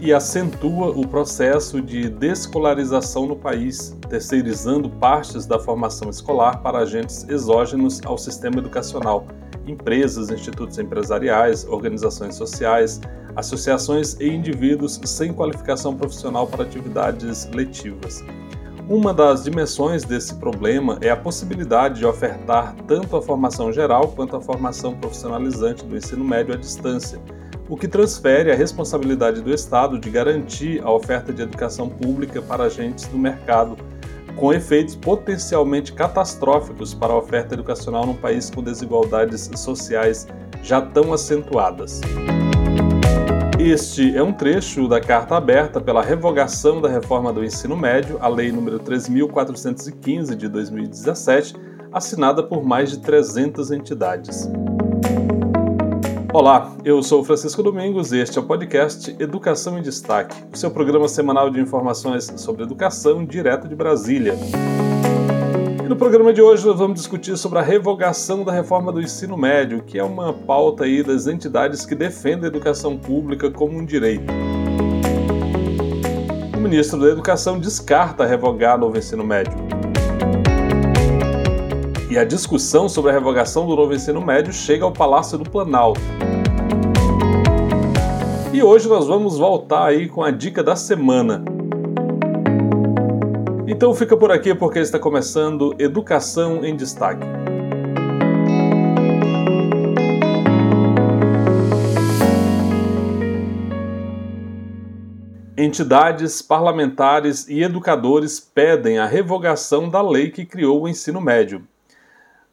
E acentua o processo de descolarização no país, terceirizando partes da formação escolar para agentes exógenos ao sistema educacional, empresas, institutos empresariais, organizações sociais, associações e indivíduos sem qualificação profissional para atividades letivas. Uma das dimensões desse problema é a possibilidade de ofertar tanto a formação geral quanto a formação profissionalizante do ensino médio à distância o que transfere a responsabilidade do Estado de garantir a oferta de educação pública para agentes do mercado, com efeitos potencialmente catastróficos para a oferta educacional num país com desigualdades sociais já tão acentuadas. Este é um trecho da carta aberta pela revogação da reforma do ensino médio, a Lei nº 3.415 de 2017, assinada por mais de 300 entidades. Olá, eu sou Francisco Domingos e este é o podcast Educação em Destaque, o seu programa semanal de informações sobre educação direto de Brasília. E no programa de hoje nós vamos discutir sobre a revogação da reforma do ensino médio, que é uma pauta aí das entidades que defendem a educação pública como um direito. O ministro da Educação descarta revogar novo ensino médio. E a discussão sobre a revogação do novo ensino médio chega ao Palácio do Planalto. E hoje nós vamos voltar aí com a dica da semana. Então fica por aqui porque está começando Educação em Destaque. Entidades, parlamentares e educadores pedem a revogação da lei que criou o ensino médio.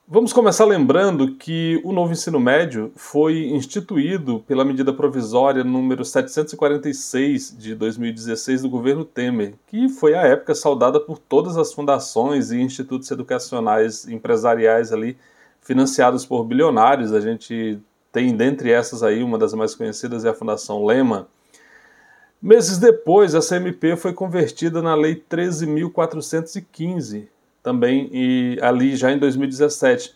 Vamos começar lembrando que o novo ensino médio foi instituído pela medida provisória número 746 de 2016 do governo Temer, que foi à época saudada por todas as fundações e institutos educacionais empresariais ali financiados por bilionários. A gente tem dentre essas aí uma das mais conhecidas é a Fundação Lema. Meses depois, a CMP foi convertida na Lei 13.415, também e ali já em 2017,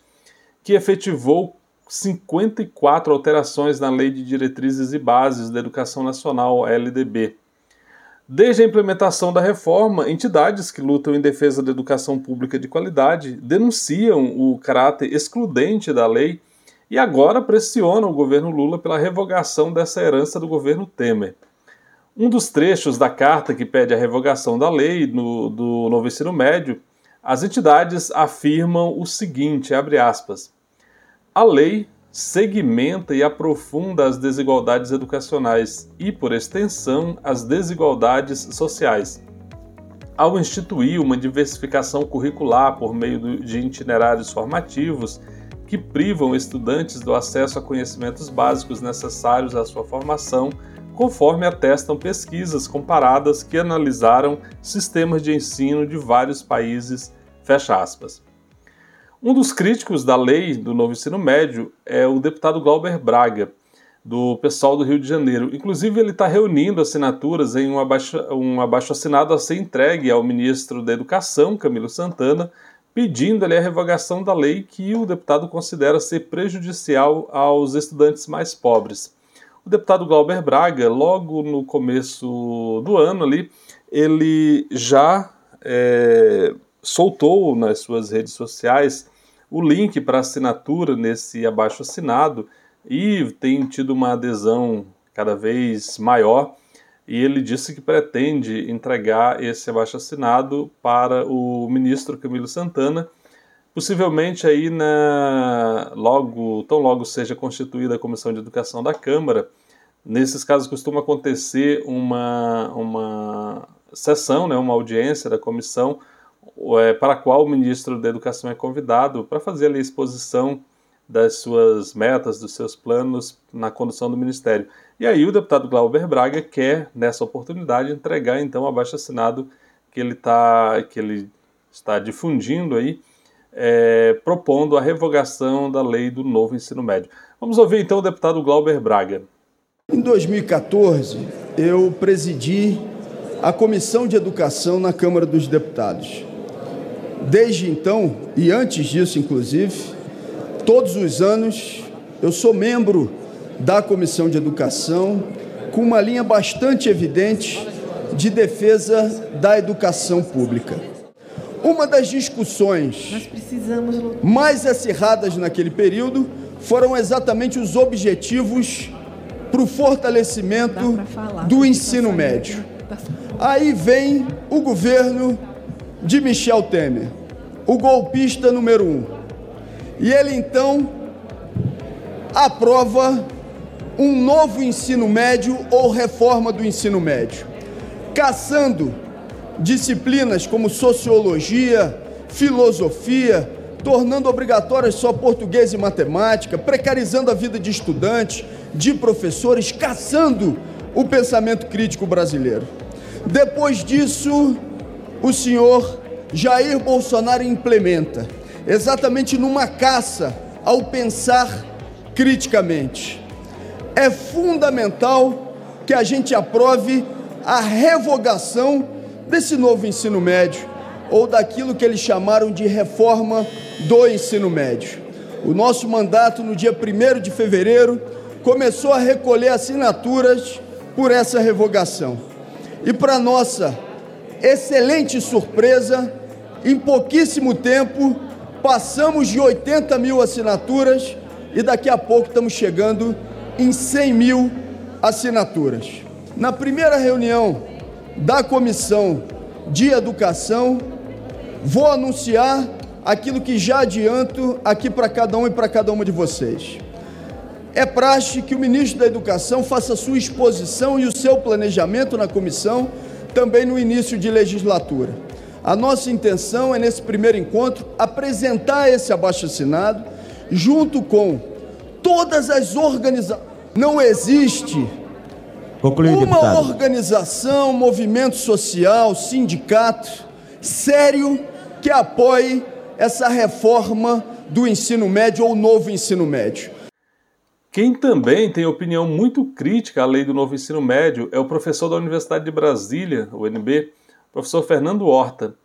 que efetivou 54 alterações na Lei de Diretrizes e Bases da Educação Nacional, LDB. Desde a implementação da reforma, entidades que lutam em defesa da educação pública de qualidade denunciam o caráter excludente da lei e agora pressionam o governo Lula pela revogação dessa herança do governo Temer. Um dos trechos da carta que pede a revogação da lei no, do novo ensino médio as entidades afirmam o seguinte, abre aspas, a lei segmenta e aprofunda as desigualdades educacionais e, por extensão, as desigualdades sociais. Ao instituir uma diversificação curricular por meio de itinerários formativos que privam estudantes do acesso a conhecimentos básicos necessários à sua formação, conforme atestam pesquisas comparadas que analisaram sistemas de ensino de vários países. Um dos críticos da lei do novo ensino médio é o deputado Glauber Braga, do pessoal do Rio de Janeiro. Inclusive, ele está reunindo assinaturas em um abaixo, um abaixo assinado a ser entregue ao ministro da Educação, Camilo Santana, pedindo ali a revogação da lei que o deputado considera ser prejudicial aos estudantes mais pobres. O deputado Glauber Braga, logo no começo do ano ali, ele já é, soltou nas suas redes sociais o link para assinatura nesse abaixo assinado e tem tido uma adesão cada vez maior. E ele disse que pretende entregar esse abaixo assinado para o ministro Camilo Santana, possivelmente aí na logo, tão logo seja constituída a Comissão de Educação da Câmara, nesses casos costuma acontecer uma, uma sessão, né, uma audiência da comissão, é, para a qual o ministro da Educação é convidado para fazer ali a exposição das suas metas, dos seus planos na condução do ministério. E aí o deputado Glauber Braga quer, nessa oportunidade, entregar então abaixo assinado que ele, tá, que ele está difundindo aí, é, propondo a revogação da lei do novo ensino médio. Vamos ouvir então o deputado Glauber Braga. Em 2014, eu presidi a Comissão de Educação na Câmara dos Deputados. Desde então, e antes disso, inclusive, todos os anos eu sou membro da Comissão de Educação com uma linha bastante evidente de defesa da educação pública. Uma das discussões mais acirradas naquele período foram exatamente os objetivos para o fortalecimento do ensino médio. Aí vem o governo de Michel Temer, o golpista número um. E ele então aprova um novo ensino médio ou reforma do ensino médio, caçando disciplinas como sociologia, filosofia, tornando obrigatórias só português e matemática, precarizando a vida de estudantes, de professores, caçando o pensamento crítico brasileiro. Depois disso, o senhor Jair Bolsonaro implementa, exatamente numa caça ao pensar criticamente. É fundamental que a gente aprove a revogação desse novo ensino médio, ou daquilo que eles chamaram de reforma do ensino médio. O nosso mandato, no dia 1 de fevereiro, começou a recolher assinaturas por essa revogação. E para nossa excelente surpresa, em pouquíssimo tempo, passamos de 80 mil assinaturas e daqui a pouco estamos chegando em 100 mil assinaturas. Na primeira reunião da Comissão de Educação, vou anunciar aquilo que já adianto aqui para cada um e para cada uma de vocês. É praxe que o ministro da Educação faça sua exposição e o seu planejamento na comissão também no início de legislatura. A nossa intenção é, nesse primeiro encontro, apresentar esse abaixo-assinado junto com todas as organizações. Não existe uma deputado. organização, movimento social, sindicato sério que apoie essa reforma do ensino médio ou novo ensino médio. Quem também tem opinião muito crítica à lei do novo ensino médio é o professor da Universidade de Brasília, UNB, professor Fernando Horta.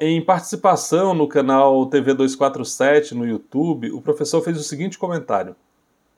Em participação no canal TV 247 no YouTube, o professor fez o seguinte comentário: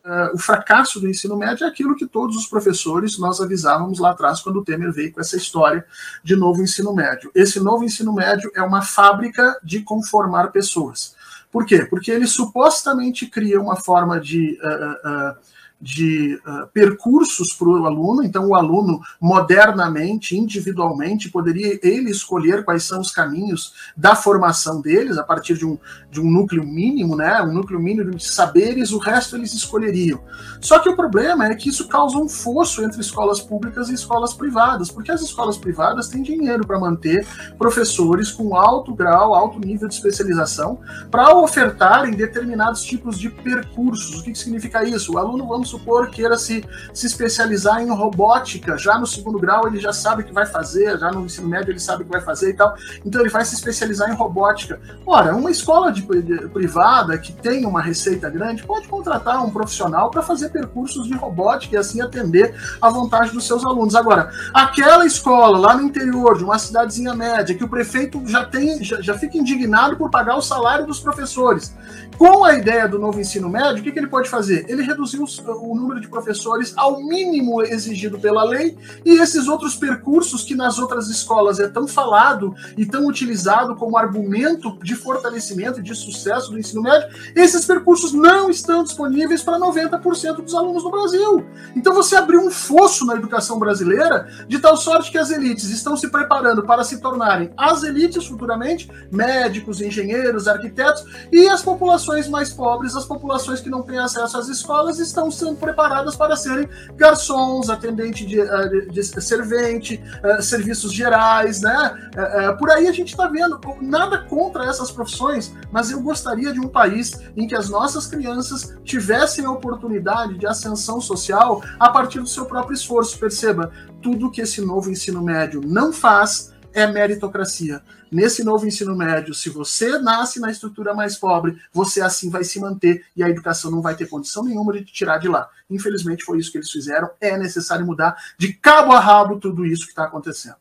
uh, o fracasso do ensino médio é aquilo que todos os professores nós avisávamos lá atrás quando o Temer veio com essa história de novo ensino médio. Esse novo ensino médio é uma fábrica de conformar pessoas. Por quê? Porque ele supostamente cria uma forma de. Uh, uh, de uh, percursos para o aluno, então o aluno modernamente, individualmente, poderia ele escolher quais são os caminhos da formação deles, a partir de um, de um núcleo mínimo, né, um núcleo mínimo de saberes, o resto eles escolheriam. Só que o problema é que isso causa um fosso entre escolas públicas e escolas privadas, porque as escolas privadas têm dinheiro para manter professores com alto grau, alto nível de especialização, para ofertarem determinados tipos de percursos. O que, que significa isso? O aluno, vamos supor, queira se, se especializar em robótica, já no segundo grau ele já sabe o que vai fazer, já no ensino médio ele sabe o que vai fazer e tal, então ele vai se especializar em robótica. Ora, uma escola de, de privada que tem uma receita grande pode contratar um profissional para fazer percursos de robótica e assim atender à vontade dos seus alunos. Agora, aquela escola lá no interior de uma cidadezinha média que o prefeito já tem, já, já fica indignado por pagar o salário dos professores, com a ideia do novo ensino médio, o que, que ele pode fazer? Ele reduziu os, o número de professores ao mínimo exigido pela lei e esses outros percursos que nas outras escolas é tão falado e tão utilizado como argumento de fortalecimento e de sucesso do ensino médio, esses percursos não estão disponíveis para 90% dos alunos no Brasil. Então você abriu um fosso na educação brasileira de tal sorte que as elites estão se preparando para se tornarem as elites futuramente, médicos, engenheiros, arquitetos, e as populações mais pobres, as populações que não têm acesso às escolas, estão sendo preparadas para serem garçons, atendente de, eh, de, de servente, uh, serviços gerais, né? Uh, por aí a gente está vendo nada contra essas profissões, mas eu gostaria de um país em que as nossas crianças tivessem a oportunidade de ascensão social a partir do seu próprio esforço. Perceba, tudo que esse novo ensino médio não faz é meritocracia. Nesse novo ensino médio, se você nasce na estrutura mais pobre, você assim vai se manter e a educação não vai ter condição nenhuma de te tirar de lá. Infelizmente foi isso que eles fizeram. É necessário mudar de cabo a rabo tudo isso que está acontecendo.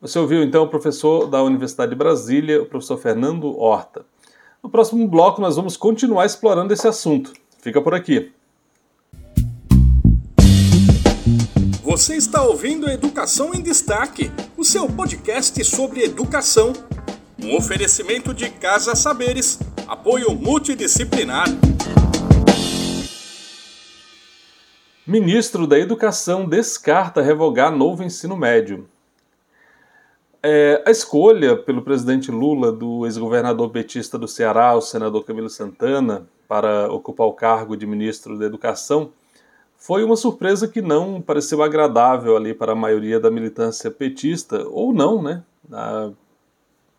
Você ouviu então o professor da Universidade de Brasília, o professor Fernando Horta. No próximo bloco nós vamos continuar explorando esse assunto. Fica por aqui. Você está ouvindo Educação em Destaque, o seu podcast sobre educação. Um oferecimento de Casa Saberes, apoio multidisciplinar. Ministro da Educação descarta revogar novo ensino médio. É, a escolha pelo presidente Lula do ex-governador petista do Ceará, o senador Camilo Santana, para ocupar o cargo de ministro da Educação foi uma surpresa que não pareceu agradável ali para a maioria da militância petista, ou não, né? Da,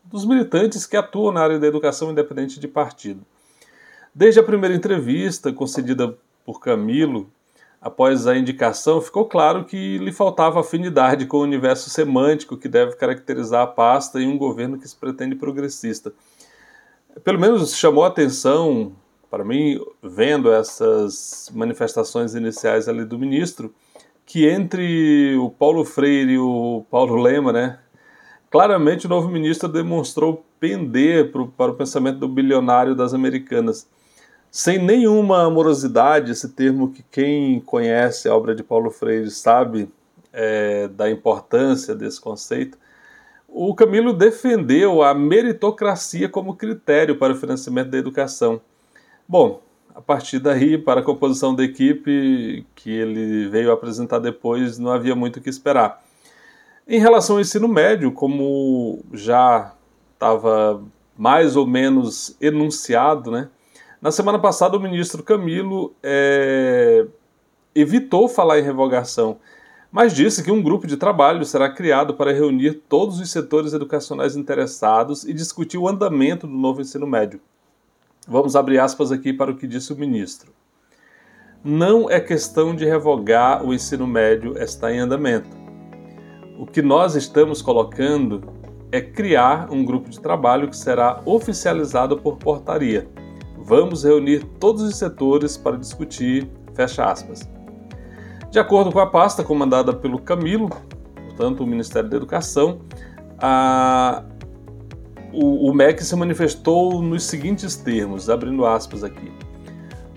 dos militantes que atuam na área da educação independente de partido. Desde a primeira entrevista concedida por Camilo, após a indicação, ficou claro que lhe faltava afinidade com o universo semântico que deve caracterizar a pasta em um governo que se pretende progressista. Pelo menos chamou a atenção para mim, vendo essas manifestações iniciais ali do ministro, que entre o Paulo Freire e o Paulo Lema, né, claramente o novo ministro demonstrou pender pro, para o pensamento do bilionário das americanas. Sem nenhuma amorosidade, esse termo que quem conhece a obra de Paulo Freire sabe é, da importância desse conceito, o Camilo defendeu a meritocracia como critério para o financiamento da educação. Bom, a partir daí, para a composição da equipe que ele veio apresentar depois, não havia muito o que esperar. Em relação ao ensino médio, como já estava mais ou menos enunciado, né? Na semana passada, o ministro Camilo é, evitou falar em revogação, mas disse que um grupo de trabalho será criado para reunir todos os setores educacionais interessados e discutir o andamento do novo ensino médio. Vamos abrir aspas aqui para o que disse o ministro. Não é questão de revogar o ensino médio, está em andamento. O que nós estamos colocando é criar um grupo de trabalho que será oficializado por portaria. Vamos reunir todos os setores para discutir, fecha aspas. De acordo com a pasta comandada pelo Camilo, portanto, o Ministério da Educação, a, o, o MEC se manifestou nos seguintes termos, abrindo aspas aqui.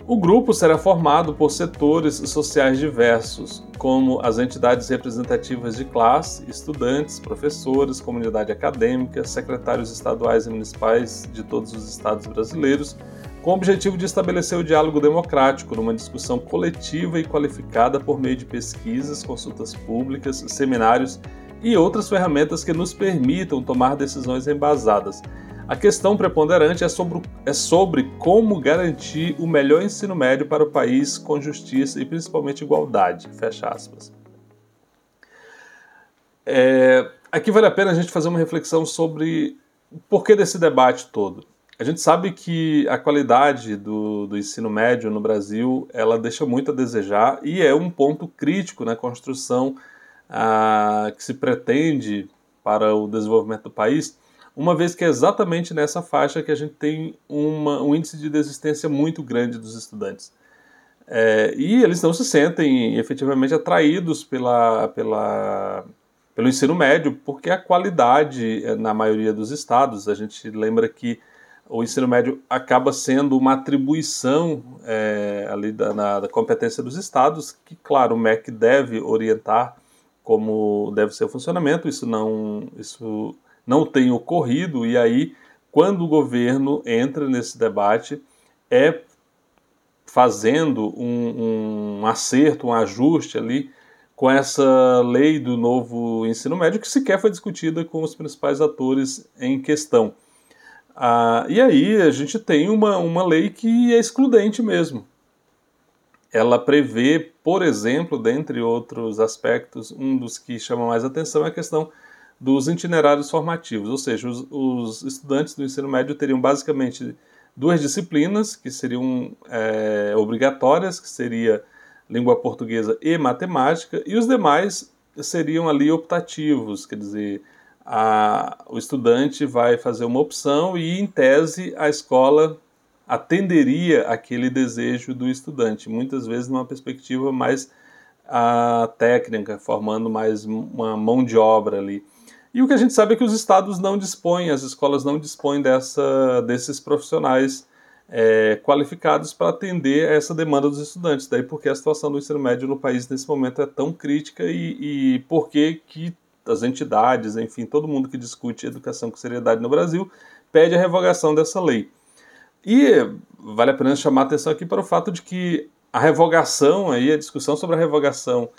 O grupo será formado por setores sociais diversos, como as entidades representativas de classe, estudantes, professores, comunidade acadêmica, secretários estaduais e municipais de todos os estados brasileiros, com o objetivo de estabelecer o diálogo democrático numa discussão coletiva e qualificada por meio de pesquisas, consultas públicas, seminários e outras ferramentas que nos permitam tomar decisões embasadas. A questão preponderante é sobre, é sobre como garantir o melhor ensino médio para o país com justiça e principalmente igualdade. Fecha aspas. É, aqui vale a pena a gente fazer uma reflexão sobre o porquê desse debate todo. A gente sabe que a qualidade do, do ensino médio no Brasil ela deixa muito a desejar e é um ponto crítico na construção que se pretende para o desenvolvimento do país, uma vez que é exatamente nessa faixa que a gente tem uma, um índice de desistência muito grande dos estudantes. É, e eles não se sentem efetivamente atraídos pela, pela, pelo ensino médio, porque a qualidade, é, na maioria dos estados, a gente lembra que o ensino médio acaba sendo uma atribuição é, ali da, na, da competência dos estados, que, claro, o MEC deve orientar como deve ser o funcionamento, isso não, isso não tem ocorrido, e aí, quando o governo entra nesse debate, é fazendo um, um acerto, um ajuste ali com essa lei do novo ensino médio, que sequer foi discutida com os principais atores em questão. Ah, e aí a gente tem uma, uma lei que é excludente mesmo ela prevê, por exemplo, dentre outros aspectos, um dos que chama mais atenção é a questão dos itinerários formativos, ou seja, os, os estudantes do ensino médio teriam basicamente duas disciplinas que seriam é, obrigatórias, que seria língua portuguesa e matemática, e os demais seriam ali optativos, quer dizer, a, o estudante vai fazer uma opção e, em tese, a escola atenderia aquele desejo do estudante, muitas vezes numa perspectiva mais a, técnica, formando mais uma mão de obra ali. E o que a gente sabe é que os estados não dispõem, as escolas não dispõem dessa, desses profissionais é, qualificados para atender a essa demanda dos estudantes. Daí porque a situação do ensino médio no país nesse momento é tão crítica e, e por que que as entidades, enfim, todo mundo que discute educação com seriedade no Brasil pede a revogação dessa lei. E vale a pena chamar a atenção aqui para o fato de que a revogação, aí, a discussão sobre a revogação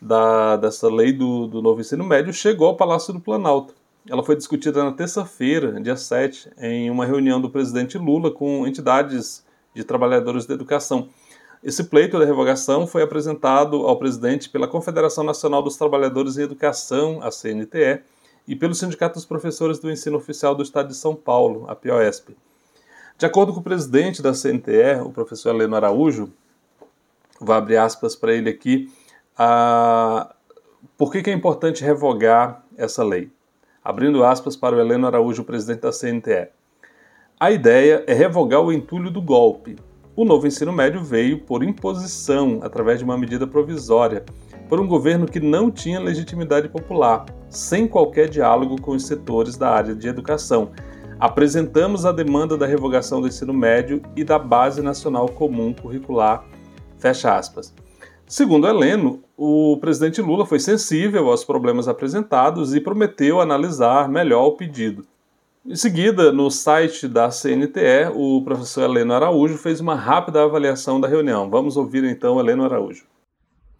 da, dessa lei do, do novo ensino médio chegou ao Palácio do Planalto. Ela foi discutida na terça-feira, dia 7, em uma reunião do presidente Lula com entidades de trabalhadores da educação. Esse pleito da revogação foi apresentado ao presidente pela Confederação Nacional dos Trabalhadores em Educação, a CNTE, e pelo Sindicato dos Professores do Ensino Oficial do Estado de São Paulo, a POSP. De acordo com o presidente da CNTE, o professor Heleno Araújo, vou abrir aspas para ele aqui, por que, que é importante revogar essa lei? Abrindo aspas para o Heleno Araújo, presidente da CNTE. A ideia é revogar o entulho do golpe. O novo ensino médio veio por imposição, através de uma medida provisória, por um governo que não tinha legitimidade popular, sem qualquer diálogo com os setores da área de educação. Apresentamos a demanda da revogação do ensino médio e da Base Nacional Comum Curricular. Fecha aspas. Segundo Heleno, o presidente Lula foi sensível aos problemas apresentados e prometeu analisar melhor o pedido. Em seguida, no site da CNTE, o professor Heleno Araújo fez uma rápida avaliação da reunião. Vamos ouvir então Heleno Araújo.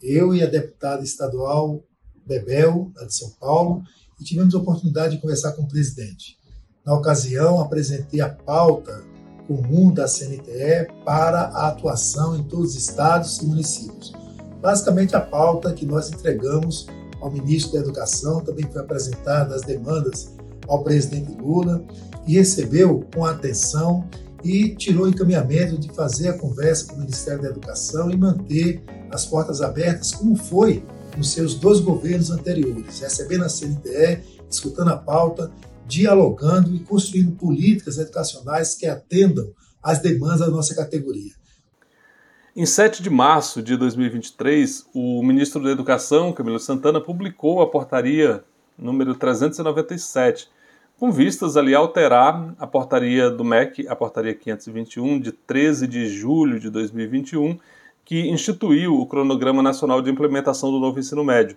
Eu e a deputada estadual Bebel, de São Paulo, tivemos a oportunidade de conversar com o presidente. Na ocasião, apresentei a pauta comum da CNTE para a atuação em todos os estados e municípios. Basicamente, a pauta que nós entregamos ao ministro da Educação também foi apresentada as demandas ao presidente Lula e recebeu com atenção e tirou o encaminhamento de fazer a conversa com o Ministério da Educação e manter as portas abertas, como foi nos seus dois governos anteriores, recebendo a CNTE, escutando a pauta, dialogando e construindo políticas educacionais que atendam às demandas da nossa categoria. Em 7 de março de 2023, o ministro da Educação, Camilo Santana, publicou a portaria número 397, com vistas ali a alterar a portaria do MEC, a portaria 521, de 13 de julho de 2021, que instituiu o Cronograma Nacional de Implementação do Novo Ensino Médio.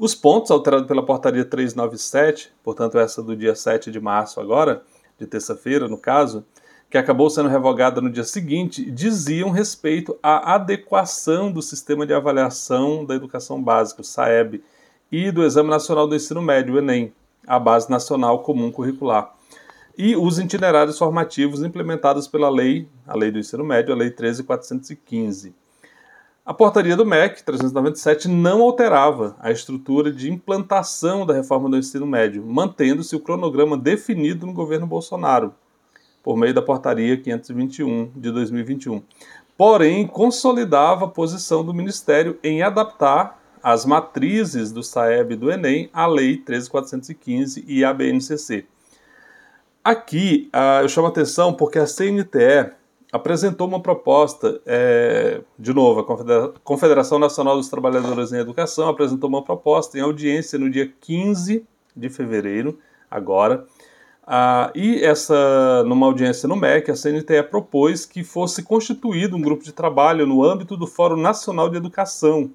Os pontos alterados pela portaria 397, portanto essa do dia 7 de março agora, de terça-feira no caso, que acabou sendo revogada no dia seguinte, diziam respeito à adequação do sistema de avaliação da educação básica, o SAEB, e do Exame Nacional do Ensino Médio, o ENEM, a Base Nacional Comum Curricular, e os itinerários formativos implementados pela lei, a Lei do Ensino Médio, a Lei 13415. A portaria do MEC 397 não alterava a estrutura de implantação da reforma do ensino médio, mantendo-se o cronograma definido no governo Bolsonaro, por meio da Portaria 521 de 2021. Porém, consolidava a posição do Ministério em adaptar as matrizes do SAEB e do Enem à Lei 13415 e à BNCC. Aqui uh, eu chamo a atenção porque a CNTE apresentou uma proposta, é, de novo, a Confederação Nacional dos Trabalhadores em Educação apresentou uma proposta em audiência no dia 15 de fevereiro, agora, ah, e essa, numa audiência no MEC, a CNTE propôs que fosse constituído um grupo de trabalho no âmbito do Fórum Nacional de Educação,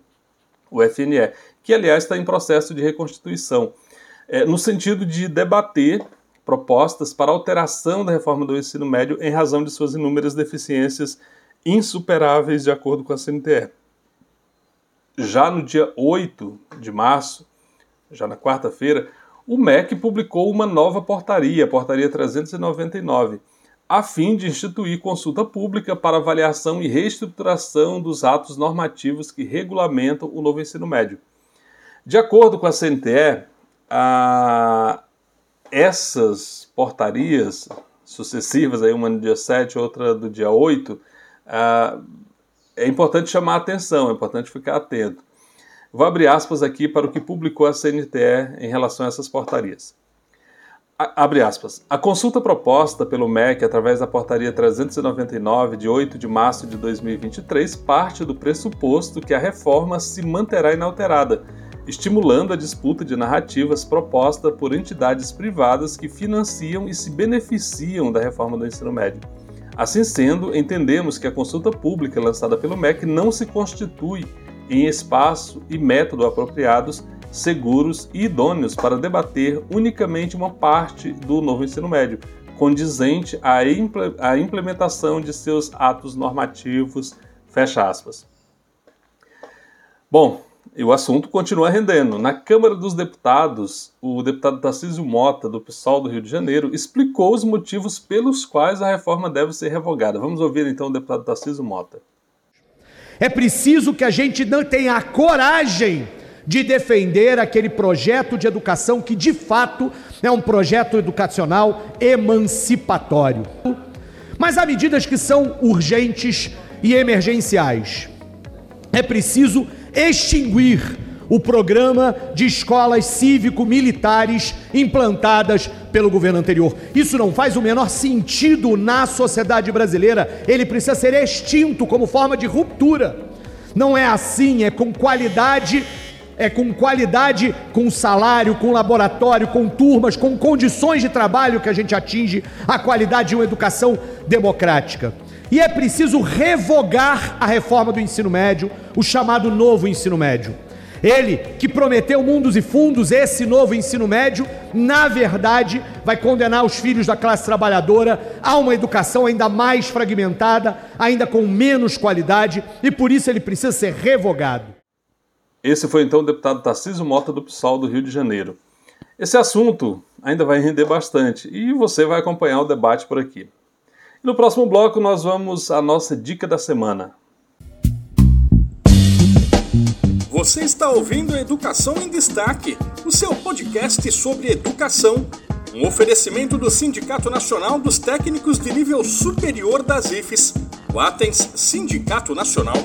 o FNE, que aliás está em processo de reconstituição, é, no sentido de debater propostas para alteração da reforma do ensino médio em razão de suas inúmeras deficiências insuperáveis, de acordo com a CNTE. Já no dia 8 de março, já na quarta-feira, o MEC publicou uma nova portaria, a Portaria 399, a fim de instituir consulta pública para avaliação e reestruturação dos atos normativos que regulamentam o novo ensino médio. De acordo com a CNTE, a... essas portarias sucessivas, aí uma no dia 7, outra do dia 8, a... é importante chamar a atenção, é importante ficar atento. Vou abrir aspas aqui para o que publicou a CNTE em relação a essas portarias. Abre aspas. A consulta proposta pelo MEC através da portaria 399 de 8 de março de 2023 parte do pressuposto que a reforma se manterá inalterada, estimulando a disputa de narrativas proposta por entidades privadas que financiam e se beneficiam da reforma do ensino médio. Assim sendo, entendemos que a consulta pública lançada pelo MEC não se constitui em espaço e método apropriados seguros e idôneos para debater unicamente uma parte do novo ensino médio, condizente à, implementação de seus atos normativos. Fecha aspas. Bom, e o assunto continua rendendo. Na Câmara dos Deputados, o deputado Tarcísio Mota, do PSOL do Rio de Janeiro, explicou os motivos pelos quais a reforma deve ser revogada. Vamos ouvir então o deputado Tarcísio Mota. É preciso que a gente não tenha a coragem de defender aquele projeto de educação que de fato é um projeto educacional emancipatório. Mas há medidas que são urgentes e emergenciais. É preciso extinguir o programa de escolas cívico-militares implantadas pelo governo anterior. Isso não faz o menor sentido na sociedade brasileira. Ele precisa ser extinto como forma de ruptura. Não é assim, é com qualidade é com qualidade, com salário, com laboratório, com turmas, com condições de trabalho que a gente atinge a qualidade de uma educação democrática. E é preciso revogar a reforma do ensino médio, o chamado novo ensino médio. Ele que prometeu mundos e fundos, esse novo ensino médio, na verdade, vai condenar os filhos da classe trabalhadora a uma educação ainda mais fragmentada, ainda com menos qualidade, e por isso ele precisa ser revogado. Esse foi então o deputado Tarcísio Mota do PSOL do Rio de Janeiro. Esse assunto ainda vai render bastante e você vai acompanhar o debate por aqui. No próximo bloco nós vamos à nossa dica da semana. Você está ouvindo Educação em Destaque, o seu podcast sobre educação. Um oferecimento do Sindicato Nacional dos Técnicos de Nível Superior das IFES, o Atens Sindicato Nacional.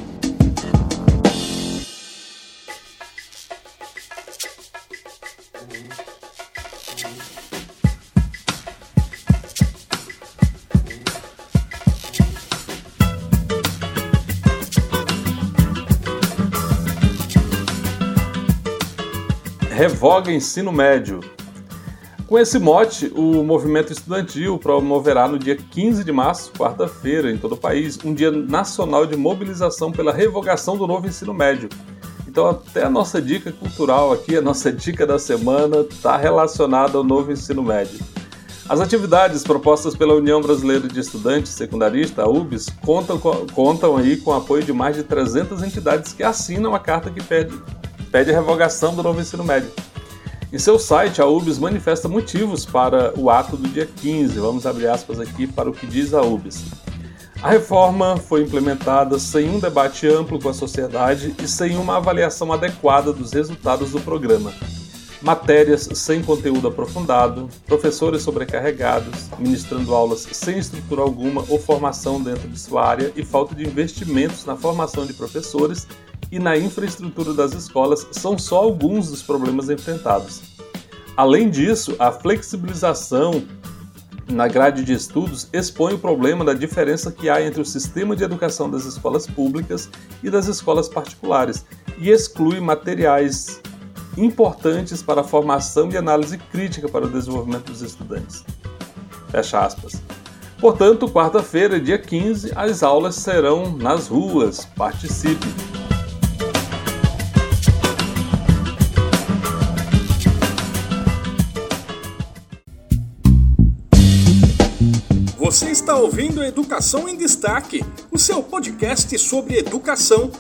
Revoga Ensino Médio. Com esse mote, o movimento estudantil promoverá no dia 15 de março, quarta-feira, em todo o país, um dia nacional de mobilização pela revogação do novo ensino médio. Então, até a nossa dica cultural aqui, a nossa dica da semana, está relacionada ao novo ensino médio. As atividades propostas pela União Brasileira de Estudantes Secundaristas, a UBS, contam, contam aí com o apoio de mais de 300 entidades que assinam a carta que pede pede a revogação do novo ensino médio. Em seu site, a UBS manifesta motivos para o ato do dia 15. Vamos abrir aspas aqui para o que diz a UBS. A reforma foi implementada sem um debate amplo com a sociedade e sem uma avaliação adequada dos resultados do programa. Matérias sem conteúdo aprofundado, professores sobrecarregados, ministrando aulas sem estrutura alguma ou formação dentro de sua área e falta de investimentos na formação de professores e na infraestrutura das escolas são só alguns dos problemas enfrentados. Além disso, a flexibilização na grade de estudos expõe o problema da diferença que há entre o sistema de educação das escolas públicas e das escolas particulares e exclui materiais importantes para a formação e análise crítica para o desenvolvimento dos estudantes. Fecha aspas. Portanto, quarta-feira, dia 15, as aulas serão nas ruas. Participe! Você está ouvindo Educação em Destaque, o seu podcast sobre educação.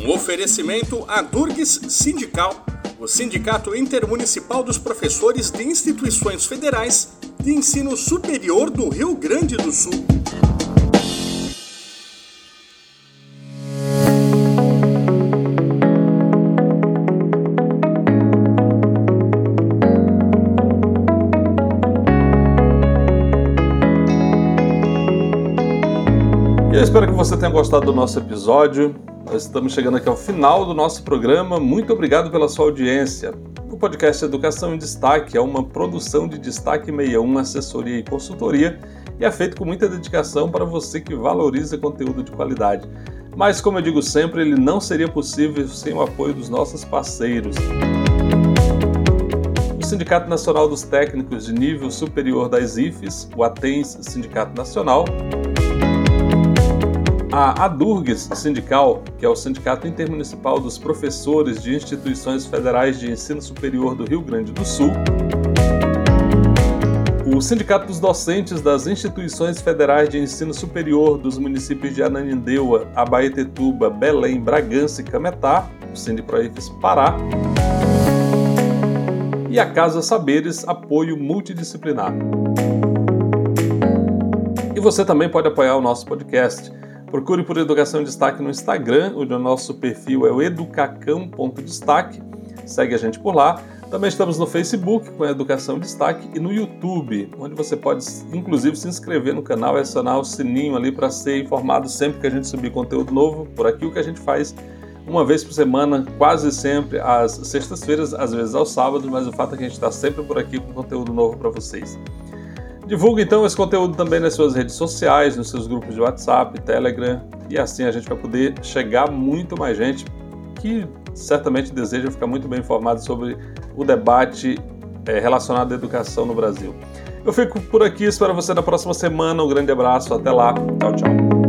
Um oferecimento à Durgues Sindical, o Sindicato Intermunicipal dos Professores de Instituições Federais de Ensino Superior do Rio Grande do Sul. espero que você tenha gostado do nosso episódio. Nós estamos chegando aqui ao final do nosso programa. Muito obrigado pela sua audiência. No podcast Educação em Destaque é uma produção de Destaque 61, assessoria e consultoria e é feito com muita dedicação para você que valoriza conteúdo de qualidade. Mas, como eu digo sempre, ele não seria possível sem o apoio dos nossos parceiros. O Sindicato Nacional dos Técnicos de Nível Superior das IFES, o ATENS Sindicato Nacional, a ADURGS Sindical, que é o Sindicato Intermunicipal dos Professores de Instituições Federais de Ensino Superior do Rio Grande do Sul, o Sindicato dos Docentes das Instituições Federais de Ensino Superior dos municípios de Ananindeua, Abaetetuba, Belém, Bragança e Cametá, o Sindiproifes Pará, e a Casa Saberes Apoio Multidisciplinar. E você também pode apoiar o nosso podcast. Procure por Educação em Destaque no Instagram, onde o nosso perfil é o educacão.destaque. Segue a gente por lá. Também estamos no Facebook com Educação em Destaque e no YouTube, onde você pode inclusive se inscrever no canal e acionar o sininho ali para ser informado sempre que a gente subir conteúdo novo. Por aqui o que a gente faz uma vez por semana, quase sempre às sextas-feiras, às vezes aos sábados, mas o fato é que a gente está sempre por aqui com conteúdo novo para vocês. Divulgue então esse conteúdo também nas suas redes sociais, nos seus grupos de WhatsApp, Telegram, e assim a gente vai poder chegar muito mais gente que certamente deseja ficar muito bem informado sobre o debate é, relacionado à educação no Brasil. Eu fico por aqui, espero você na próxima semana. Um grande abraço, até lá. Tchau, tchau.